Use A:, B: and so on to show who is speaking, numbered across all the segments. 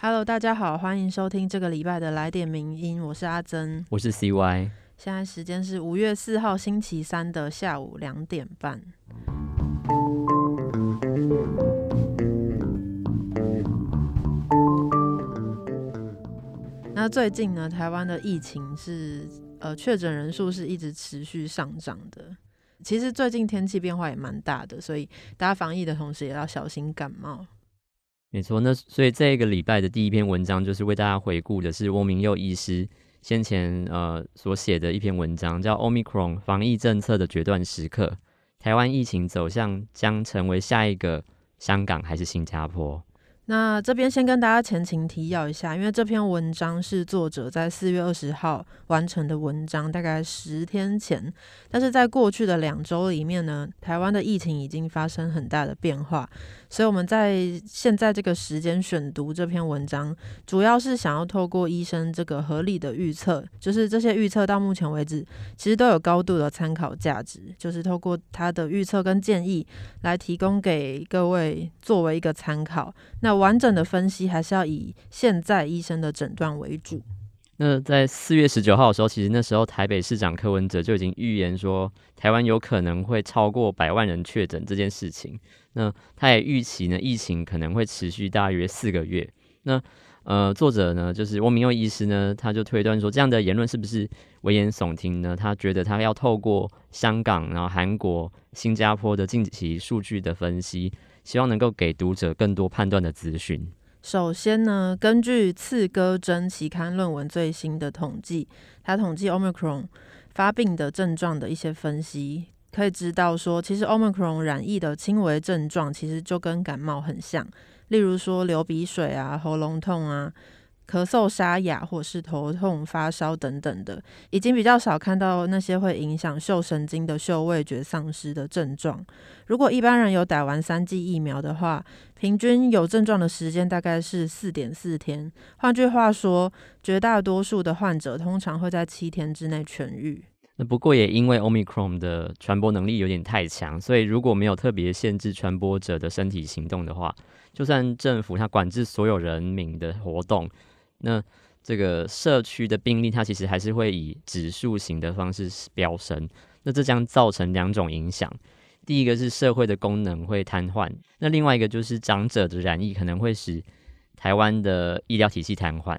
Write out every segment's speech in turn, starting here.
A: Hello，大家好，欢迎收听这个礼拜的来点名音，我是阿珍，
B: 我是 CY。
A: 现在时间是五月四号星期三的下午两点半。那最近呢，台湾的疫情是呃确诊人数是一直持续上涨的。其实最近天气变化也蛮大的，所以大家防疫的同时也要小心感冒。
B: 没错，那所以这个礼拜的第一篇文章就是为大家回顾的是翁明佑医师先前呃所写的一篇文章，叫《Omicron 防疫政策的决断时刻》，台湾疫情走向将成为下一个香港还是新加坡？
A: 那这边先跟大家前情提要一下，因为这篇文章是作者在四月二十号完成的文章，大概十天前。但是在过去的两周里面呢，台湾的疫情已经发生很大的变化。所以我们在现在这个时间选读这篇文章，主要是想要透过医生这个合理的预测，就是这些预测到目前为止其实都有高度的参考价值，就是透过他的预测跟建议来提供给各位作为一个参考。那完整的分析还是要以现在医生的诊断为主。
B: 那在四月十九号的时候，其实那时候台北市长柯文哲就已经预言说，台湾有可能会超过百万人确诊这件事情。那他也预期呢，疫情可能会持续大约四个月。那呃，作者呢，就是汪明佑医师呢，他就推断说，这样的言论是不是危言耸听呢？他觉得他要透过香港、然后韩国、新加坡的近期数据的分析，希望能够给读者更多判断的资讯。
A: 首先呢，根据《刺哥真》期刊论文最新的统计，它统计 Omicron 发病的症状的一些分析，可以知道说，其实 Omicron 染疫的轻微症状其实就跟感冒很像，例如说流鼻水啊、喉咙痛啊。咳嗽、沙哑，或是头痛、发烧等等的，已经比较少看到那些会影响嗅神经的嗅味觉丧失的症状。如果一般人有打完三剂疫苗的话，平均有症状的时间大概是四点四天。换句话说，绝大多数的患者通常会在七天之内痊愈。
B: 那不过也因为 Omicron 的传播能力有点太强，所以如果没有特别限制传播者的身体行动的话，就算政府它管制所有人民的活动。那这个社区的病例，它其实还是会以指数型的方式飙升。那这将造成两种影响：第一个是社会的功能会瘫痪；那另外一个就是长者的染疫可能会使台湾的医疗体系瘫痪。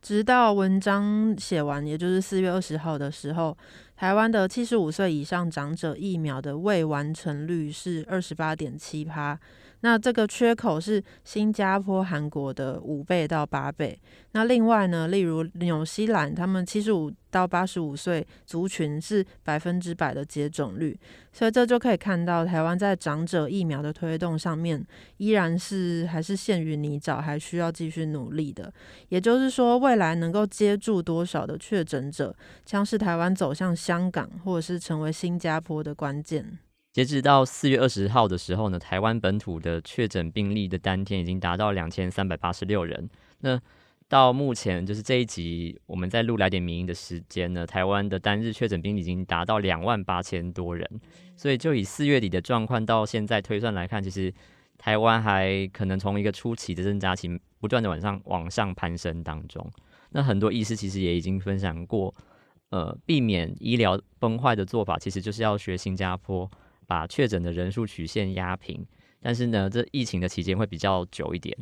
A: 直到文章写完，也就是四月二十号的时候，台湾的七十五岁以上长者疫苗的未完成率是二十八点七趴。那这个缺口是新加坡、韩国的五倍到八倍。那另外呢，例如纽西兰，他们七十五到八十五岁族群是百分之百的接种率，所以这就可以看到台湾在长者疫苗的推动上面，依然是还是陷于泥沼，还需要继续努力的。也就是说，未来能够接住多少的确诊者，将是台湾走向香港或者是成为新加坡的关键。
B: 截止到四月二十号的时候呢，台湾本土的确诊病例的单天已经达到两千三百八十六人。那到目前就是这一集我们在录来点名的时间呢，台湾的单日确诊病例已经达到两万八千多人。所以就以四月底的状况到现在推算来看，其实台湾还可能从一个初期的增加期，不断的往上往上攀升当中。那很多医师其实也已经分享过，呃，避免医疗崩坏的做法，其实就是要学新加坡。把确诊的人数曲线压平，但是呢，这疫情的期间会比较久一点。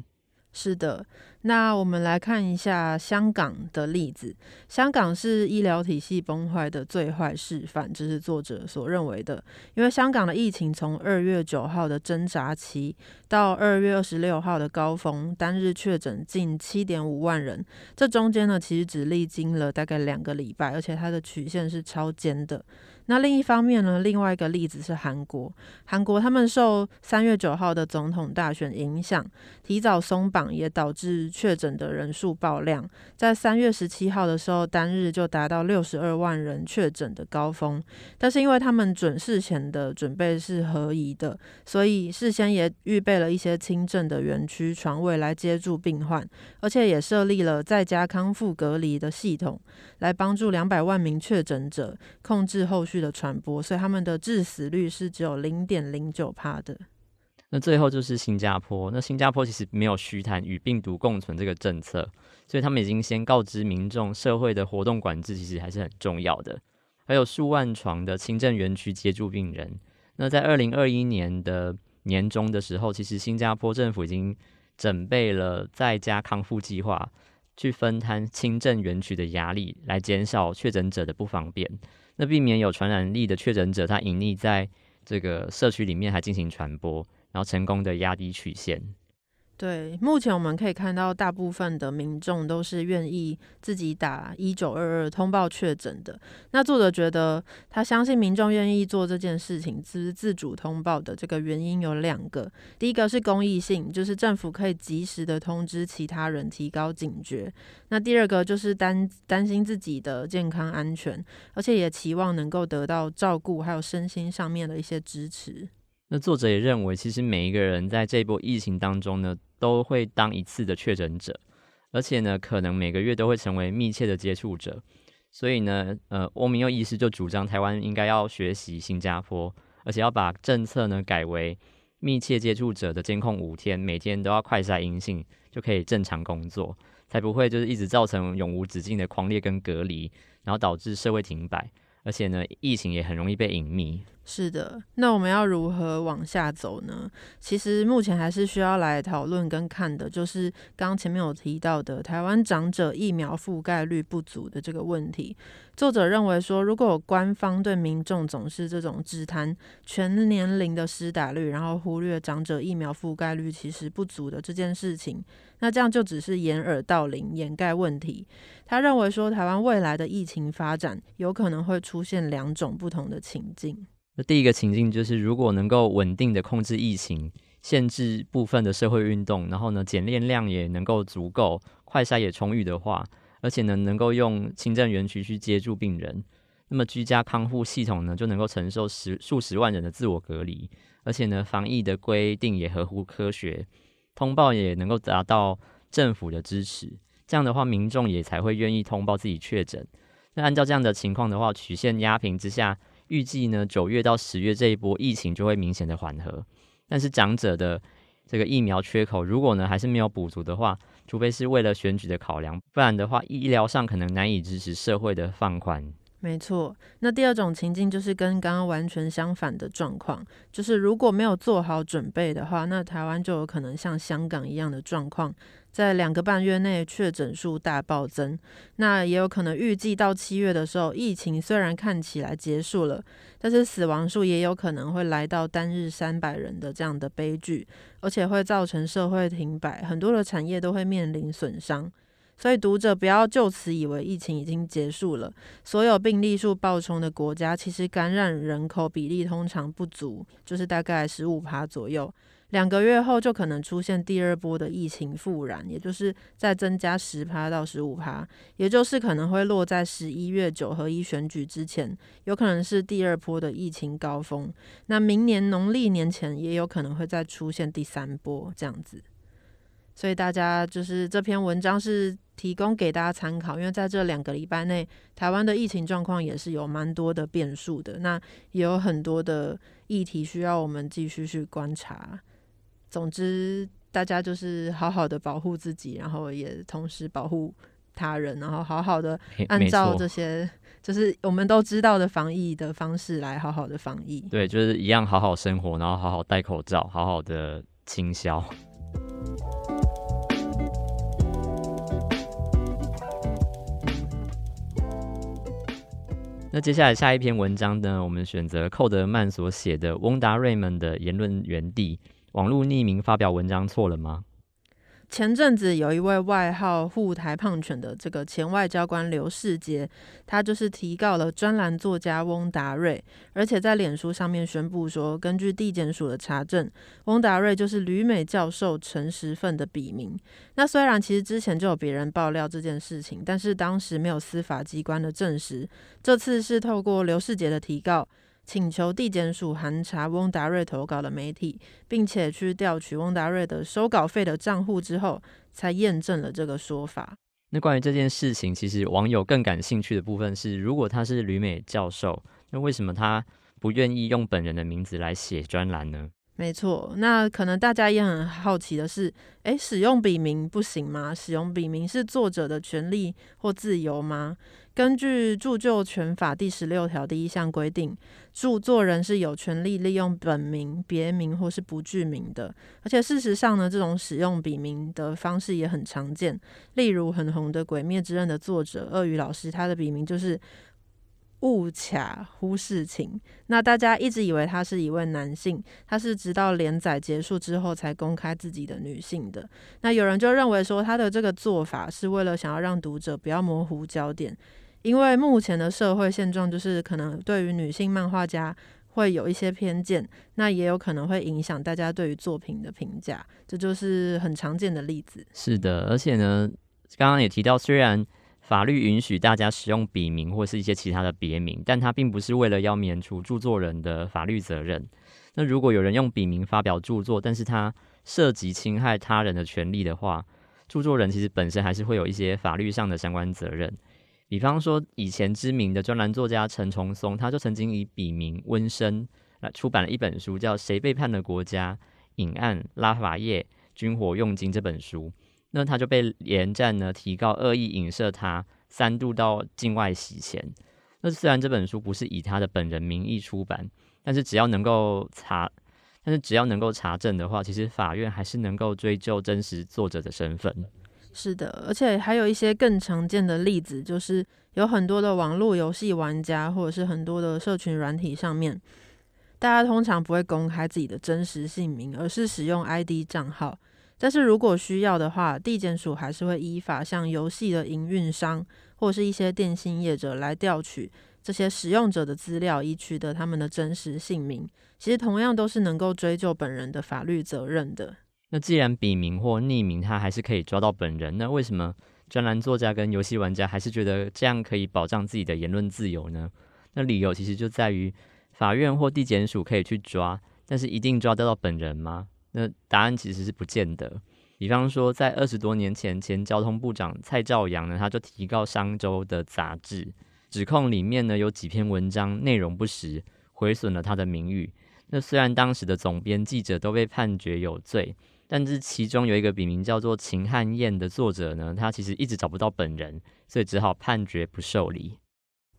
A: 是的，那我们来看一下香港的例子。香港是医疗体系崩坏的最坏示范，这是作者所认为的。因为香港的疫情从二月九号的挣扎期到二月二十六号的高峰，单日确诊近七点五万人，这中间呢，其实只历经了大概两个礼拜，而且它的曲线是超尖的。那另一方面呢？另外一个例子是韩国，韩国他们受三月九号的总统大选影响，提早松绑，也导致确诊的人数爆量，在三月十七号的时候，单日就达到六十二万人确诊的高峰。但是因为他们准事前的准备是合宜的，所以事先也预备了一些轻症的园区床位来接住病患，而且也设立了在家康复隔离的系统，来帮助两百万名确诊者控制后续。的传播，所以他们的致死率是只有零点零九帕的。
B: 那最后就是新加坡，那新加坡其实没有虚谈与病毒共存这个政策，所以他们已经先告知民众，社会的活动管制其实还是很重要的。还有数万床的轻症园区接住病人。那在二零二一年的年中的时候，其实新加坡政府已经准备了在家康复计划，去分摊轻症园区的压力，来减少确诊者的不方便，那避免有传染力的确诊者他隐匿在这个社区里面还进行传播。然后成功的压低曲线。
A: 对，目前我们可以看到，大部分的民众都是愿意自己打一九二二通报确诊的。那作者觉得，他相信民众愿意做这件事情，自自主通报的这个原因有两个。第一个是公益性，就是政府可以及时的通知其他人，提高警觉。那第二个就是担担心自己的健康安全，而且也期望能够得到照顾，还有身心上面的一些支持。
B: 那作者也认为，其实每一个人在这波疫情当中呢，都会当一次的确诊者，而且呢，可能每个月都会成为密切的接触者。所以呢，呃，欧明佑医师就主张台湾应该要学习新加坡，而且要把政策呢改为密切接触者的监控五天，每天都要快筛阴性，就可以正常工作，才不会就是一直造成永无止境的狂烈跟隔离，然后导致社会停摆，而且呢，疫情也很容易被隐秘。
A: 是的，那我们要如何往下走呢？其实目前还是需要来讨论跟看的，就是刚刚前面有提到的台湾长者疫苗覆盖率不足的这个问题。作者认为说，如果官方对民众总是这种只谈全年龄的施打率，然后忽略长者疫苗覆盖率其实不足的这件事情，那这样就只是掩耳盗铃，掩盖问题。他认为说，台湾未来的疫情发展有可能会出现两种不同的情境。
B: 那第一个情境就是，如果能够稳定的控制疫情，限制部分的社会运动，然后呢，检验量也能够足够，快筛也充裕的话，而且呢，能够用轻症园区去接住病人，那么居家康复系统呢，就能够承受十数十万人的自我隔离，而且呢，防疫的规定也合乎科学，通报也能够达到政府的支持，这样的话，民众也才会愿意通报自己确诊。那按照这样的情况的话，曲线压平之下。预计呢，九月到十月这一波疫情就会明显的缓和，但是长者的这个疫苗缺口，如果呢还是没有补足的话，除非是为了选举的考量，不然的话，医疗上可能难以支持社会的放宽。
A: 没错，那第二种情境就是跟刚刚完全相反的状况，就是如果没有做好准备的话，那台湾就有可能像香港一样的状况，在两个半月内确诊数大暴增。那也有可能预计到七月的时候，疫情虽然看起来结束了，但是死亡数也有可能会来到单日三百人的这样的悲剧，而且会造成社会停摆，很多的产业都会面临损伤。所以读者不要就此以为疫情已经结束了。所有病例数暴冲的国家，其实感染人口比例通常不足，就是大概十五趴左右。两个月后就可能出现第二波的疫情复燃，也就是再增加十趴到十五趴，也就是可能会落在十一月九合一选举之前，有可能是第二波的疫情高峰。那明年农历年前也有可能会再出现第三波这样子。所以大家就是这篇文章是提供给大家参考，因为在这两个礼拜内，台湾的疫情状况也是有蛮多的变数的，那也有很多的议题需要我们继续去观察。总之，大家就是好好的保护自己，然后也同时保护他人，然后好好的按照这些就是我们都知道的防疫的方式来好好的防疫。
B: 对，就是一样好好生活，然后好好戴口罩，好好的清消。那接下来下一篇文章呢？我们选择寇德曼所写的《翁达瑞们的言论原地》，网络匿名发表文章错了吗？
A: 前阵子有一位外号“护台胖犬”的这个前外交官刘世杰，他就是提告了专栏作家翁达瑞，而且在脸书上面宣布说，根据地检署的查证，翁达瑞就是旅美教授陈时奋的笔名。那虽然其实之前就有别人爆料这件事情，但是当时没有司法机关的证实。这次是透过刘世杰的提告。请求地检署函查翁达瑞投稿的媒体，并且去调取翁达瑞的收稿费的账户之后，才验证了这个说法。
B: 那关于这件事情，其实网友更感兴趣的部分是，如果他是吕美教授，那为什么他不愿意用本人的名字来写专栏呢？
A: 没错，那可能大家也很好奇的是，诶，使用笔名不行吗？使用笔名是作者的权利或自由吗？根据著作权法第十六条第一项规定，著作人是有权利利用本名、别名或是不具名的。而且事实上呢，这种使用笔名的方式也很常见。例如很红的《鬼灭之刃》的作者鳄鱼老师，他的笔名就是。误卡忽视情，那大家一直以为他是一位男性，他是直到连载结束之后才公开自己的女性的。那有人就认为说，他的这个做法是为了想要让读者不要模糊焦点，因为目前的社会现状就是可能对于女性漫画家会有一些偏见，那也有可能会影响大家对于作品的评价，这就是很常见的例子。
B: 是的，而且呢，刚刚也提到，虽然。法律允许大家使用笔名或是一些其他的别名，但它并不是为了要免除著作人的法律责任。那如果有人用笔名发表著作，但是他涉及侵害他人的权利的话，著作人其实本身还是会有一些法律上的相关责任。比方说，以前知名的专栏作家陈崇松，他就曾经以笔名温生来出版了一本书，叫《谁背叛了国家？隐案拉法叶军火用金》这本书。那他就被连战呢提告恶意影射他，三度到境外洗钱。那虽然这本书不是以他的本人名义出版，但是只要能够查，但是只要能够查证的话，其实法院还是能够追究真实作者的身份。
A: 是的，而且还有一些更常见的例子，就是有很多的网络游戏玩家，或者是很多的社群软体上面，大家通常不会公开自己的真实姓名，而是使用 ID 账号。但是如果需要的话，地检署还是会依法向游戏的营运商或是一些电信业者来调取这些使用者的资料，以取得他们的真实姓名。其实同样都是能够追究本人的法律责任的。
B: 那既然笔名或匿名他还是可以抓到本人，那为什么专栏作家跟游戏玩家还是觉得这样可以保障自己的言论自由呢？那理由其实就在于法院或地检署可以去抓，但是一定抓得到本人吗？那答案其实是不见得。比方说，在二十多年前，前交通部长蔡兆阳呢，他就提告商周的杂志，指控里面呢有几篇文章内容不实，毁损了他的名誉。那虽然当时的总编记者都被判决有罪，但是其中有一个笔名叫做秦汉燕的作者呢，他其实一直找不到本人，所以只好判决不受理。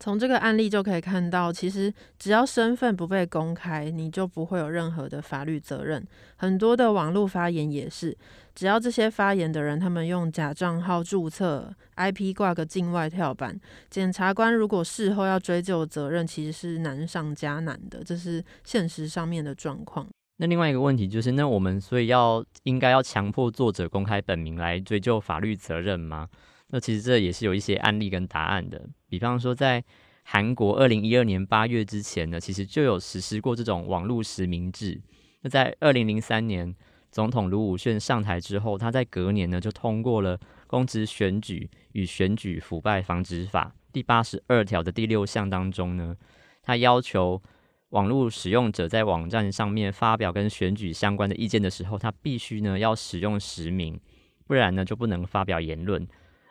A: 从这个案例就可以看到，其实只要身份不被公开，你就不会有任何的法律责任。很多的网络发言也是，只要这些发言的人他们用假账号注册，IP 挂个境外跳板，检察官如果事后要追究责任，其实是难上加难的，这是现实上面的状况。
B: 那另外一个问题就是，那我们所以要应该要强迫作者公开本名来追究法律责任吗？那其实这也是有一些案例跟答案的，比方说在韩国二零一二年八月之前呢，其实就有实施过这种网络实名制。那在二零零三年总统卢武铉上台之后，他在隔年呢就通过了《公职选举与选举腐败防止法》第八十二条的第六项当中呢，他要求网络使用者在网站上面发表跟选举相关的意见的时候，他必须呢要使用实名，不然呢就不能发表言论。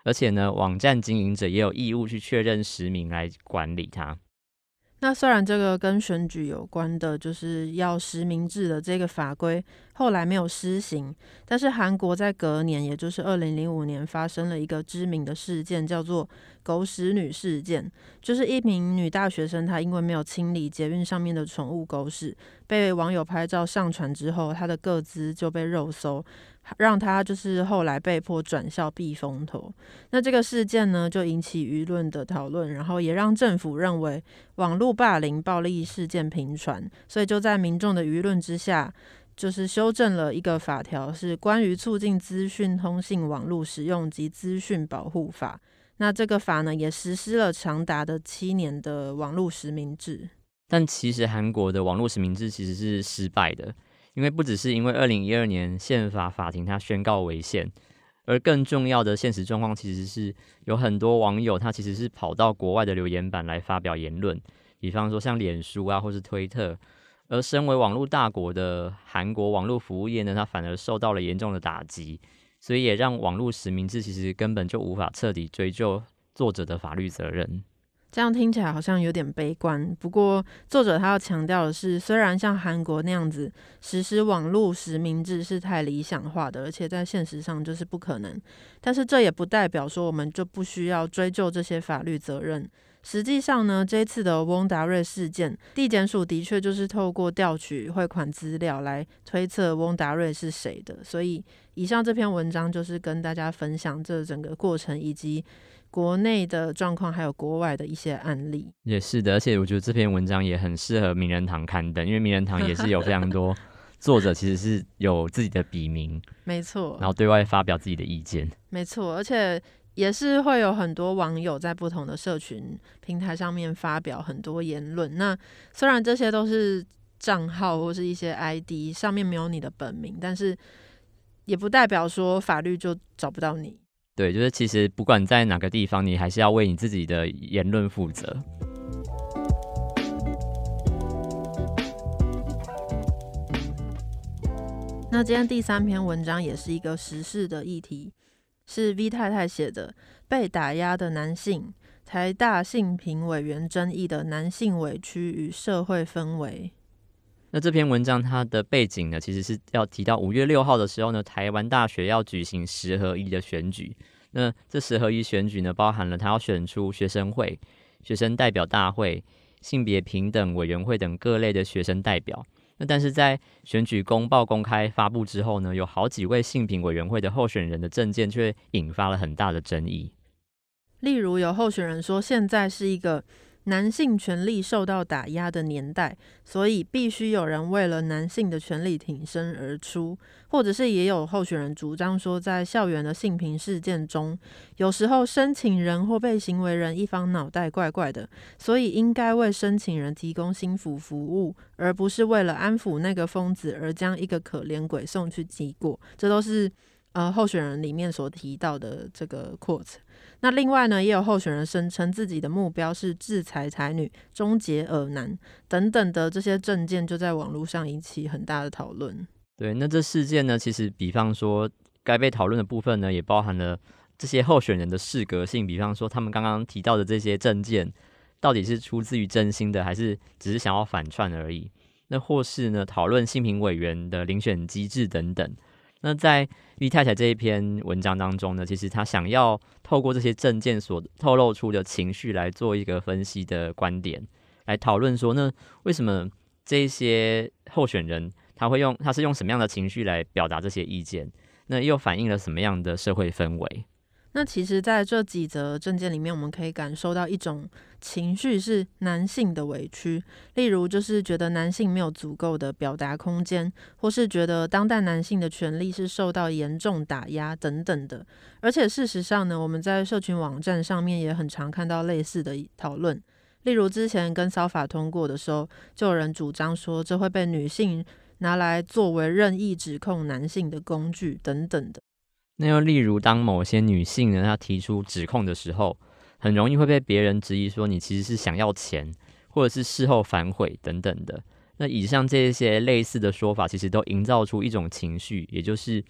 B: 而且呢，网站经营者也有义务去确认实名来管理它。
A: 那虽然这个跟选举有关的，就是要实名制的这个法规后来没有施行，但是韩国在隔年，也就是二零零五年，发生了一个知名的事件，叫做“狗屎女事件”，就是一名女大学生，她因为没有清理捷运上面的宠物狗屎，被网友拍照上传之后，她的个资就被肉搜。让他就是后来被迫转校避风头，那这个事件呢就引起舆论的讨论，然后也让政府认为网络霸凌暴力事件频传，所以就在民众的舆论之下，就是修正了一个法条，是关于促进资讯通信网络使用及资讯保护法。那这个法呢也实施了长达的七年的网络实名制，
B: 但其实韩国的网络实名制其实是失败的。因为不只是因为二零一二年宪法法庭它宣告违宪，而更重要的现实状况其实是有很多网友他其实是跑到国外的留言板来发表言论，比方说像脸书啊或是推特，而身为网络大国的韩国网络服务业呢，它反而受到了严重的打击，所以也让网络实名制其实根本就无法彻底追究作者的法律责任。
A: 这样听起来好像有点悲观。不过，作者他要强调的是，虽然像韩国那样子实施网络实名制是太理想化的，而且在现实上就是不可能，但是这也不代表说我们就不需要追究这些法律责任。实际上呢，这次的翁达瑞事件，地检署的确就是透过调取汇款资料来推测翁达瑞是谁的。所以，以上这篇文章就是跟大家分享这整个过程，以及国内的状况，还有国外的一些案例。
B: 也是的，而且我觉得这篇文章也很适合名人堂刊登，因为名人堂也是有非常多 作者，其实是有自己的笔名，
A: 没错，
B: 然后对外发表自己的意见，
A: 没错，而且。也是会有很多网友在不同的社群平台上面发表很多言论。那虽然这些都是账号或是一些 ID 上面没有你的本名，但是也不代表说法律就找不到你。
B: 对，就是其实不管在哪个地方，你还是要为你自己的言论负责。
A: 那今天第三篇文章也是一个时事的议题。是 V 太太写的《被打压的男性》，台大性平委员争议的男性委屈与社会氛围。
B: 那这篇文章它的背景呢，其实是要提到五月六号的时候呢，台湾大学要举行十合一的选举。那这十合一选举呢，包含了他要选出学生会、学生代表大会、性别平等委员会等各类的学生代表。那但是在选举公报公开发布之后呢，有好几位性平委员会的候选人的证件却引发了很大的争议。
A: 例如有候选人说，现在是一个。男性权利受到打压的年代，所以必须有人为了男性的权利挺身而出，或者是也有候选人主张说，在校园的性平事件中，有时候申请人或被行为人一方脑袋怪怪的，所以应该为申请人提供心服服务，而不是为了安抚那个疯子而将一个可怜鬼送去记过。这都是呃候选人里面所提到的这个 quote。那另外呢，也有候选人声称自己的目标是制裁才女、终结尔男等等的这些证件，就在网络上引起很大的讨论。
B: 对，那这事件呢，其实比方说该被讨论的部分呢，也包含了这些候选人的适格性，比方说他们刚刚提到的这些证件，到底是出自于真心的，还是只是想要反串而已？那或是呢，讨论性评委员的遴选机制等等。那在玉太太这一篇文章当中呢，其实他想要透过这些证件所透露出的情绪来做一个分析的观点，来讨论说，那为什么这些候选人他会用他是用什么样的情绪来表达这些意见？那又反映了什么样的社会氛围？
A: 那其实，在这几则证件里面，我们可以感受到一种情绪是男性的委屈，例如就是觉得男性没有足够的表达空间，或是觉得当代男性的权利是受到严重打压等等的。而且事实上呢，我们在社群网站上面也很常看到类似的讨论，例如之前跟骚法通过的时候，就有人主张说这会被女性拿来作为任意指控男性的工具等等的。
B: 那又例如，当某些女性呢，她提出指控的时候，很容易会被别人质疑说你其实是想要钱，或者是事后反悔等等的。那以上这些类似的说法，其实都营造出一种情绪，也就是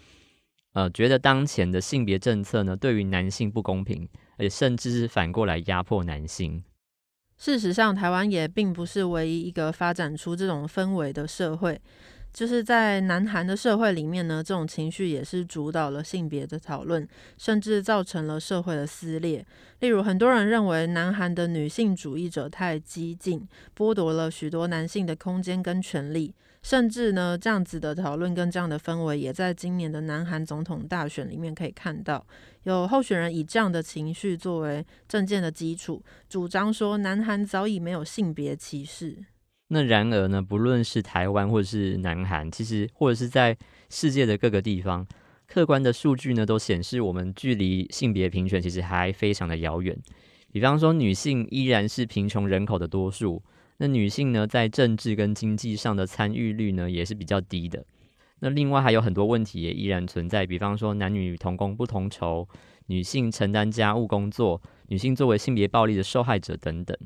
B: 呃，觉得当前的性别政策呢，对于男性不公平，而且甚至是反过来压迫男性。
A: 事实上，台湾也并不是唯一一个发展出这种氛围的社会。就是在南韩的社会里面呢，这种情绪也是主导了性别的讨论，甚至造成了社会的撕裂。例如，很多人认为南韩的女性主义者太激进，剥夺了许多男性的空间跟权利。甚至呢，这样子的讨论跟这样的氛围，也在今年的南韩总统大选里面可以看到，有候选人以这样的情绪作为政见的基础，主张说南韩早已没有性别歧视。
B: 那然而呢，不论是台湾或者是南韩，其实或者是在世界的各个地方，客观的数据呢都显示，我们距离性别平权其实还非常的遥远。比方说，女性依然是贫穷人口的多数，那女性呢在政治跟经济上的参与率呢也是比较低的。那另外还有很多问题也依然存在，比方说男女同工不同酬，女性承担家务工作，女性作为性别暴力的受害者等等。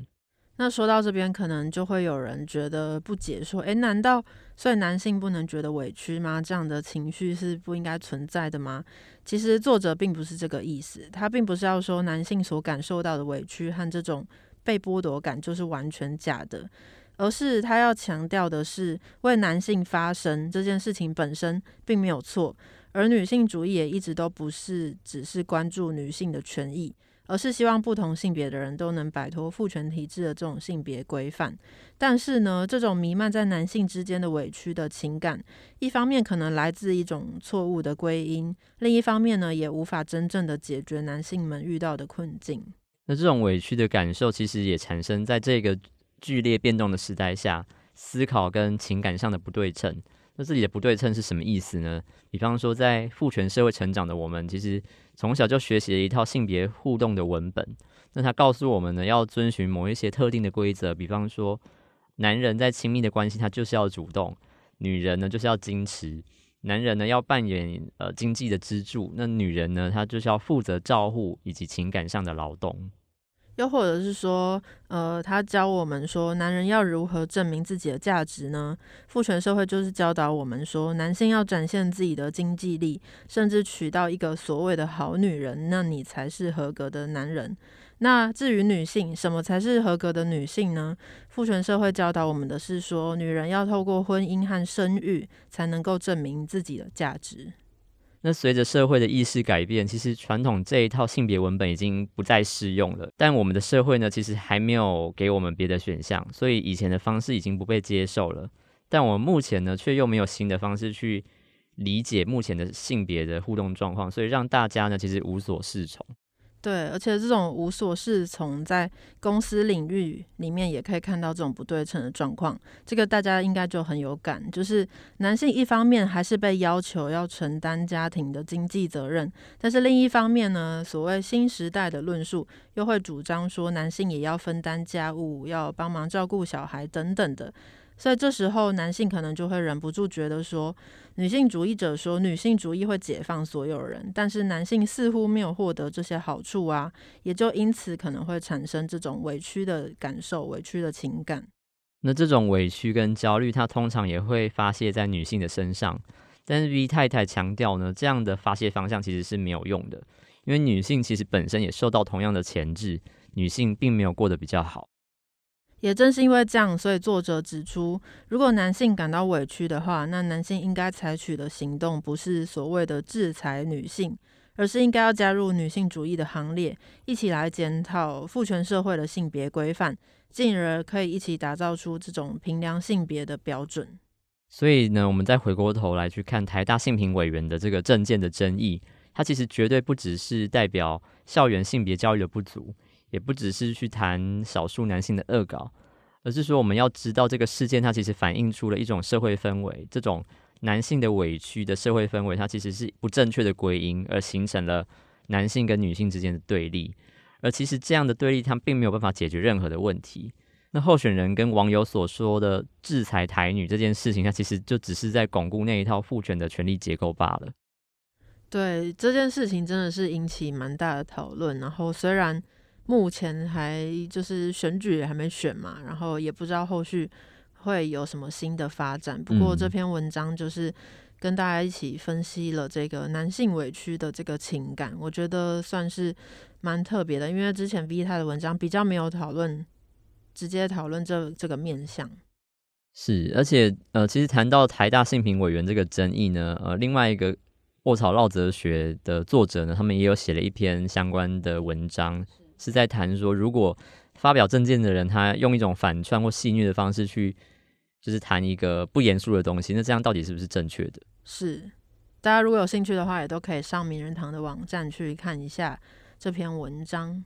A: 那说到这边，可能就会有人觉得不解，说：“诶，难道所以男性不能觉得委屈吗？这样的情绪是不应该存在的吗？”其实作者并不是这个意思，他并不是要说男性所感受到的委屈和这种被剥夺感就是完全假的，而是他要强调的是为男性发声这件事情本身并没有错，而女性主义也一直都不是只是关注女性的权益。而是希望不同性别的人都能摆脱父权体制的这种性别规范。但是呢，这种弥漫在男性之间的委屈的情感，一方面可能来自一种错误的归因，另一方面呢，也无法真正的解决男性们遇到的困境。
B: 那这种委屈的感受，其实也产生在这个剧烈变动的时代下，思考跟情感上的不对称。那这里的不对称是什么意思呢？比方说，在父权社会成长的我们，其实从小就学习了一套性别互动的文本。那他告诉我们呢，要遵循某一些特定的规则。比方说，男人在亲密的关系，他就是要主动；女人呢，就是要矜持。男人呢，要扮演呃经济的支柱；那女人呢，她就是要负责照护以及情感上的劳动。
A: 又或者是说，呃，他教我们说，男人要如何证明自己的价值呢？父权社会就是教导我们说，男性要展现自己的经济力，甚至娶到一个所谓的好女人，那你才是合格的男人。那至于女性，什么才是合格的女性呢？父权社会教导我们的是说，女人要透过婚姻和生育，才能够证明自己的价值。
B: 那随着社会的意识改变，其实传统这一套性别文本已经不再适用了。但我们的社会呢，其实还没有给我们别的选项，所以以前的方式已经不被接受了。但我们目前呢，却又没有新的方式去理解目前的性别的互动状况，所以让大家呢，其实无所适从。
A: 对，而且这种无所适从，在公司领域里面也可以看到这种不对称的状况。这个大家应该就很有感，就是男性一方面还是被要求要承担家庭的经济责任，但是另一方面呢，所谓新时代的论述又会主张说，男性也要分担家务，要帮忙照顾小孩等等的。所以这时候，男性可能就会忍不住觉得说，女性主义者说女性主义会解放所有人，但是男性似乎没有获得这些好处啊，也就因此可能会产生这种委屈的感受、委屈的情感。
B: 那这种委屈跟焦虑，它通常也会发泄在女性的身上。但是 V 太太强调呢，这样的发泄方向其实是没有用的，因为女性其实本身也受到同样的钳制，女性并没有过得比较好。
A: 也正是因为这样，所以作者指出，如果男性感到委屈的话，那男性应该采取的行动不是所谓的制裁女性，而是应该要加入女性主义的行列，一起来检讨父权社会的性别规范，进而可以一起打造出这种平量性别的标准。
B: 所以呢，我们再回过头来去看台大性平委员的这个政见的争议，它其实绝对不只是代表校园性别教育的不足。也不只是去谈少数男性的恶搞，而是说我们要知道这个事件它其实反映出了一种社会氛围，这种男性的委屈的社会氛围，它其实是不正确的归因，而形成了男性跟女性之间的对立。而其实这样的对立，它并没有办法解决任何的问题。那候选人跟网友所说的制裁台女这件事情，它其实就只是在巩固那一套父权的权力结构罢了。
A: 对这件事情，真的是引起蛮大的讨论。然后虽然。目前还就是选举还没选嘛，然后也不知道后续会有什么新的发展。不过这篇文章就是跟大家一起分析了这个男性委屈的这个情感，我觉得算是蛮特别的，因为之前 V 他的文章比较没有讨论，直接讨论这这个面向。
B: 是，而且呃，其实谈到台大性平委员这个争议呢，呃，另外一个卧槽绕哲学的作者呢，他们也有写了一篇相关的文章。是在谈说，如果发表政见的人他用一种反串或戏谑的方式去，就是谈一个不严肃的东西，那这样到底是不是正确的？
A: 是，大家如果有兴趣的话，也都可以上名人堂的网站去看一下这篇文章。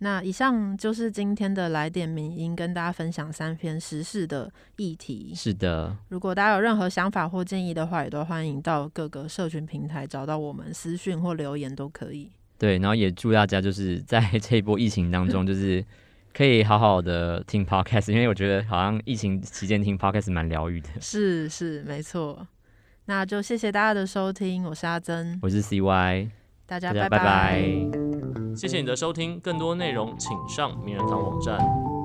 A: 那以上就是今天的来电名音，跟大家分享三篇时事的议题。
B: 是的，
A: 如果大家有任何想法或建议的话，也都欢迎到各个社群平台找到我们私讯或留言都可以。
B: 对，然后也祝大家就是在 这一波疫情当中，就是可以好好的听 podcast，因为我觉得好像疫情期间听 podcast 蛮疗愈的。
A: 是是，没错。那就谢谢大家的收听，我是阿珍，
B: 我是 CY，
A: 大家拜
B: 拜拜。
C: 谢谢你的收听，更多内容请上名人堂网站。